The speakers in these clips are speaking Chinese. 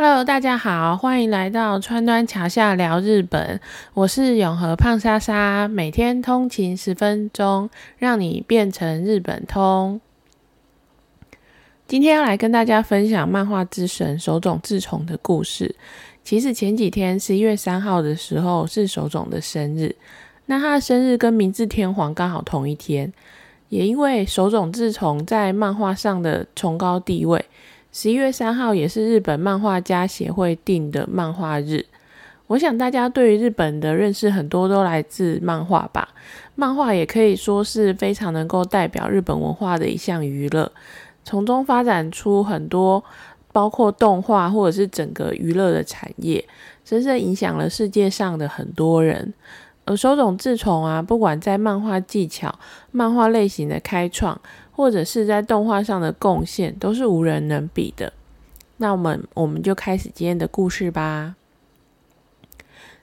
Hello，大家好，欢迎来到川端桥下聊日本。我是永和胖莎莎，每天通勤十分钟，让你变成日本通。今天要来跟大家分享漫画之神手冢治虫的故事。其实前几天十一月三号的时候是手冢的生日，那他的生日跟明治天皇刚好同一天，也因为手冢治虫在漫画上的崇高地位。十一月三号也是日本漫画家协会定的漫画日。我想大家对于日本的认识很多都来自漫画吧。漫画也可以说是非常能够代表日本文化的一项娱乐，从中发展出很多包括动画或者是整个娱乐的产业，深深影响了世界上的很多人。而手冢治虫啊，不管在漫画技巧、漫画类型的开创。或者是在动画上的贡献都是无人能比的。那我们我们就开始今天的故事吧。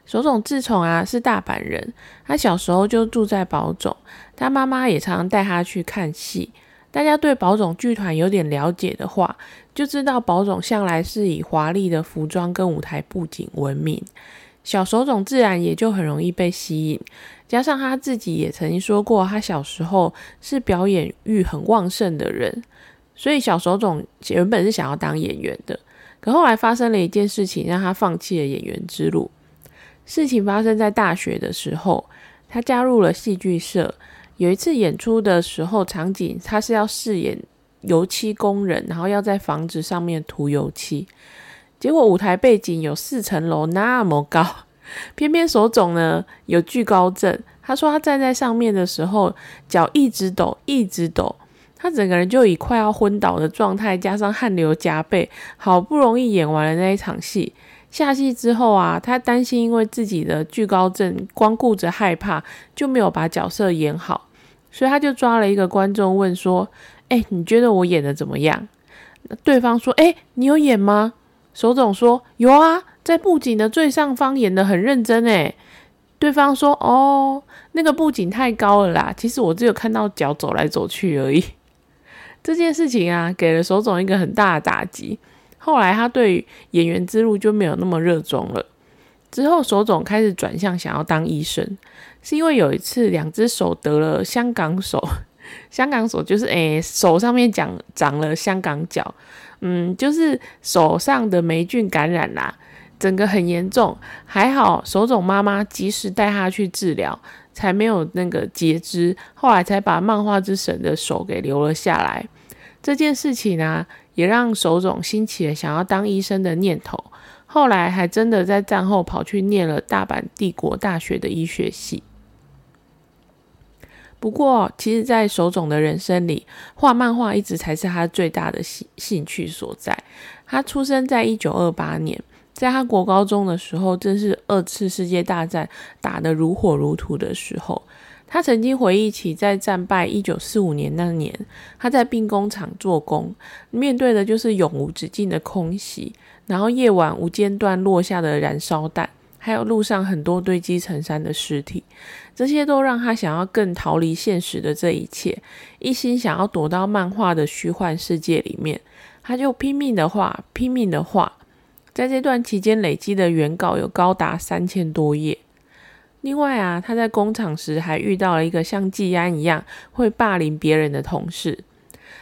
手冢治虫啊是大阪人，他小时候就住在宝冢，他妈妈也常常带他去看戏。大家对宝冢剧团有点了解的话，就知道宝冢向来是以华丽的服装跟舞台布景闻名。小手冢自然也就很容易被吸引，加上他自己也曾经说过，他小时候是表演欲很旺盛的人，所以小手冢原本是想要当演员的，可后来发生了一件事情，让他放弃了演员之路。事情发生在大学的时候，他加入了戏剧社。有一次演出的时候，场景他是要饰演油漆工人，然后要在房子上面涂油漆。结果舞台背景有四层楼那么高，偏偏手冢呢有惧高症。他说他站在上面的时候，脚一直抖，一直抖，他整个人就以快要昏倒的状态，加上汗流浃背，好不容易演完了那一场戏。下戏之后啊，他担心因为自己的惧高症，光顾着害怕就没有把角色演好，所以他就抓了一个观众问说：“哎，你觉得我演的怎么样？”对方说：“哎，你有演吗？”手冢说：“有啊，在布景的最上方演的很认真诶。”对方说：“哦，那个布景太高了啦，其实我只有看到脚走来走去而已。”这件事情啊，给了手冢一个很大的打击。后来他对演员之路就没有那么热衷了。之后手冢开始转向想要当医生，是因为有一次两只手得了香港手，香港手就是诶手上面长长了香港脚。嗯，就是手上的霉菌感染啦，整个很严重，还好手冢妈妈及时带他去治疗，才没有那个截肢，后来才把漫画之神的手给留了下来。这件事情呢，也让手冢兴起了想要当医生的念头，后来还真的在战后跑去念了大阪帝国大学的医学系。不过，其实，在手冢的人生里，画漫画一直才是他最大的兴兴趣所在。他出生在一九二八年，在他国高中的时候，正是二次世界大战打得如火如荼的时候。他曾经回忆起，在战败一九四五年那年，他在兵工厂做工，面对的就是永无止境的空袭，然后夜晚无间断落下的燃烧弹。还有路上很多堆积成山的尸体，这些都让他想要更逃离现实的这一切，一心想要躲到漫画的虚幻世界里面。他就拼命的画，拼命的画，在这段期间累积的原稿有高达三千多页。另外啊，他在工厂时还遇到了一个像季安一样会霸凌别人的同事，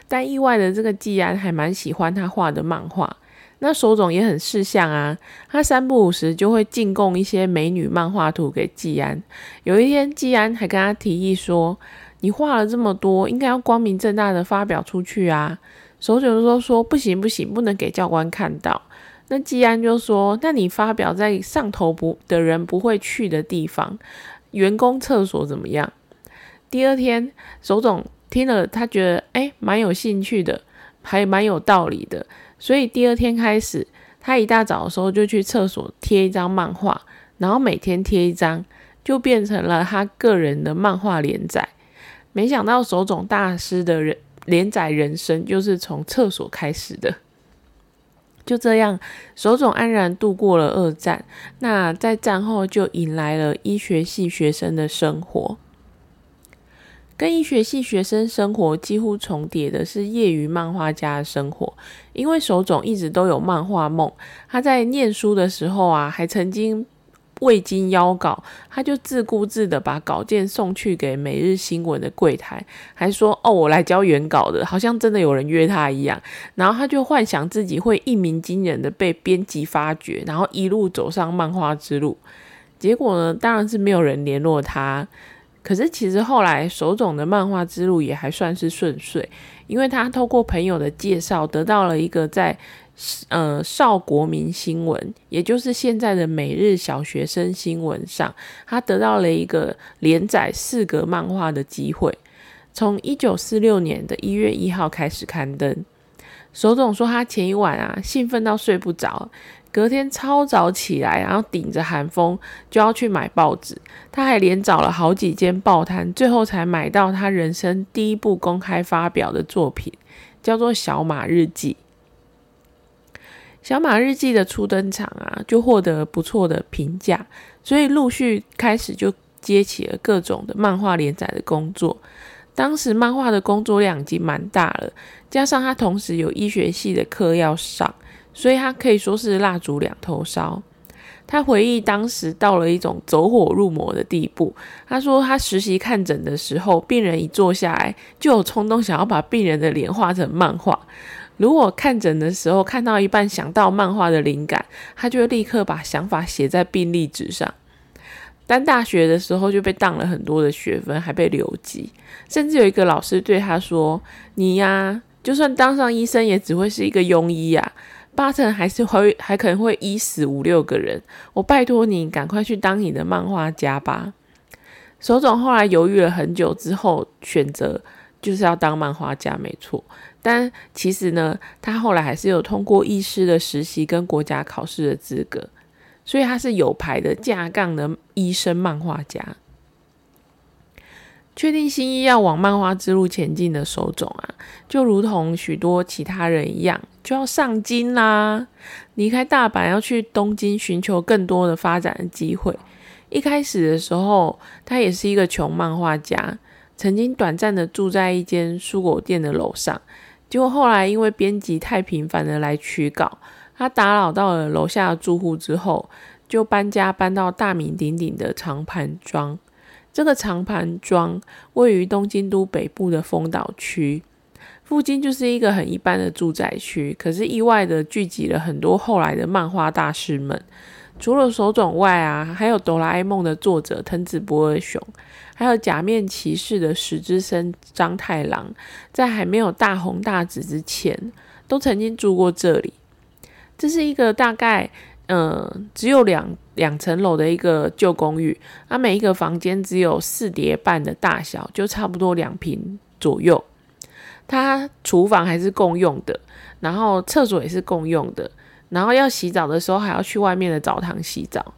但意外的这个季安还蛮喜欢他画的漫画。那手冢也很识相啊，他三不五时就会进贡一些美女漫画图给季安。有一天，季安还跟他提议说：“你画了这么多，应该要光明正大的发表出去啊。”手冢就说：“不行不行，不能给教官看到。”那季安就说：“那你发表在上头不的人不会去的地方，员工厕所怎么样？”第二天，手冢听了，他觉得哎，蛮有兴趣的，还蛮有道理的。所以第二天开始，他一大早的时候就去厕所贴一张漫画，然后每天贴一张，就变成了他个人的漫画连载。没想到手冢大师的人连载人生就是从厕所开始的。就这样，手冢安然度过了二战。那在战后就迎来了医学系学生的生活。跟医学系学生生活几乎重叠的是业余漫画家的生活。因为手冢一直都有漫画梦，他在念书的时候啊，还曾经。未经邀稿，他就自顾自的把稿件送去给每日新闻的柜台，还说：“哦，我来交原稿的，好像真的有人约他一样。”然后他就幻想自己会一鸣惊人的被编辑发掘，然后一路走上漫画之路。结果呢，当然是没有人联络他。可是其实后来手冢的漫画之路也还算是顺遂，因为他透过朋友的介绍，得到了一个在。呃，少国民新闻，也就是现在的每日小学生新闻上，他得到了一个连载四格漫画的机会。从一九四六年的一月一号开始刊登。手冢说，他前一晚啊，兴奋到睡不着，隔天超早起来，然后顶着寒风就要去买报纸。他还连找了好几间报摊，最后才买到他人生第一部公开发表的作品，叫做《小马日记》。小马日记的初登场啊，就获得不错的评价，所以陆续开始就接起了各种的漫画连载的工作。当时漫画的工作量已经蛮大了，加上他同时有医学系的课要上，所以他可以说是蜡烛两头烧。他回忆当时到了一种走火入魔的地步。他说他实习看诊的时候，病人一坐下来，就有冲动想要把病人的脸画成漫画。如果看诊的时候看到一半想到漫画的灵感，他就立刻把想法写在病历纸上。当大学的时候就被当了很多的学分，还被留级，甚至有一个老师对他说：“你呀，就算当上医生，也只会是一个庸医啊，八成还是会还可能会医死五六个人。我拜托你，赶快去当你的漫画家吧。”手冢后来犹豫了很久之后，选择就是要当漫画家，没错。但其实呢，他后来还是有通过医师的实习跟国家考试的资格，所以他是有牌的架杠的医生漫画家。确定新一要往漫画之路前进的手冢啊，就如同许多其他人一样，就要上京啦，离开大阪要去东京寻求更多的发展的机会。一开始的时候，他也是一个穷漫画家，曾经短暂的住在一间蔬果店的楼上。结果后来因为编辑太频繁的来取稿，他打扰到了楼下的住户之后，就搬家搬到大名鼎鼎的长盘庄。这个长盘庄位于东京都北部的丰岛区，附近就是一个很一般的住宅区，可是意外的聚集了很多后来的漫画大师们。除了手冢外啊，还有哆啦 A 梦的作者藤子不二雄，还有假面骑士的石之森章太郎，在还没有大红大紫之前，都曾经住过这里。这是一个大概嗯只有两两层楼的一个旧公寓，它每一个房间只有四叠半的大小，就差不多两平左右。它厨房还是共用的，然后厕所也是共用的。然后要洗澡的时候，还要去外面的澡堂洗澡。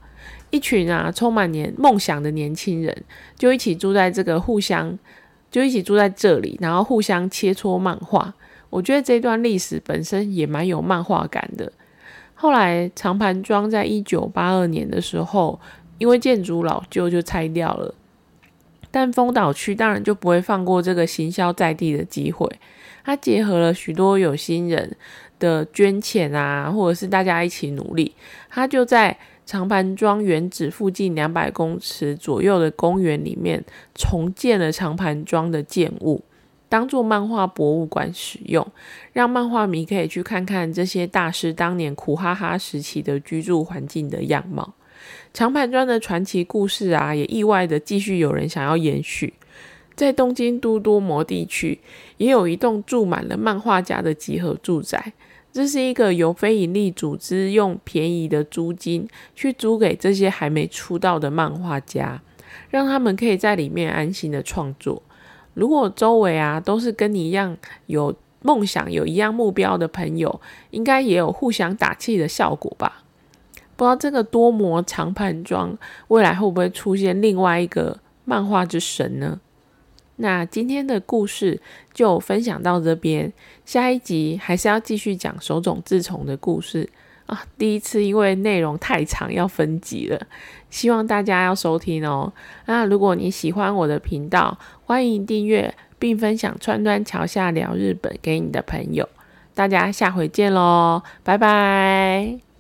一群啊，充满年梦想的年轻人，就一起住在这个互相，就一起住在这里，然后互相切磋漫画。我觉得这段历史本身也蛮有漫画感的。后来长盘庄在一九八二年的时候，因为建筑老旧就拆掉了。但丰岛区当然就不会放过这个行销在地的机会，它结合了许多有心人。的捐钱啊，或者是大家一起努力，他就在长盘庄原址附近两百公尺左右的公园里面重建了长盘庄的建物，当做漫画博物馆使用，让漫画迷可以去看看这些大师当年苦哈哈时期的居住环境的样貌。长盘庄的传奇故事啊，也意外的继续有人想要延续。在东京都多摩地区，也有一栋住满了漫画家的集合住宅。这是一个由非营利组织用便宜的租金去租给这些还没出道的漫画家，让他们可以在里面安心的创作。如果周围啊都是跟你一样有梦想、有一样目标的朋友，应该也有互相打气的效果吧？不知道这个多模长盘装未来会不会出现另外一个漫画之神呢？那今天的故事就分享到这边，下一集还是要继续讲手冢治虫的故事。啊，第一次因为内容太长要分集了，希望大家要收听哦。那如果你喜欢我的频道，欢迎订阅并分享川端桥下聊日本给你的朋友。大家下回见喽，拜拜。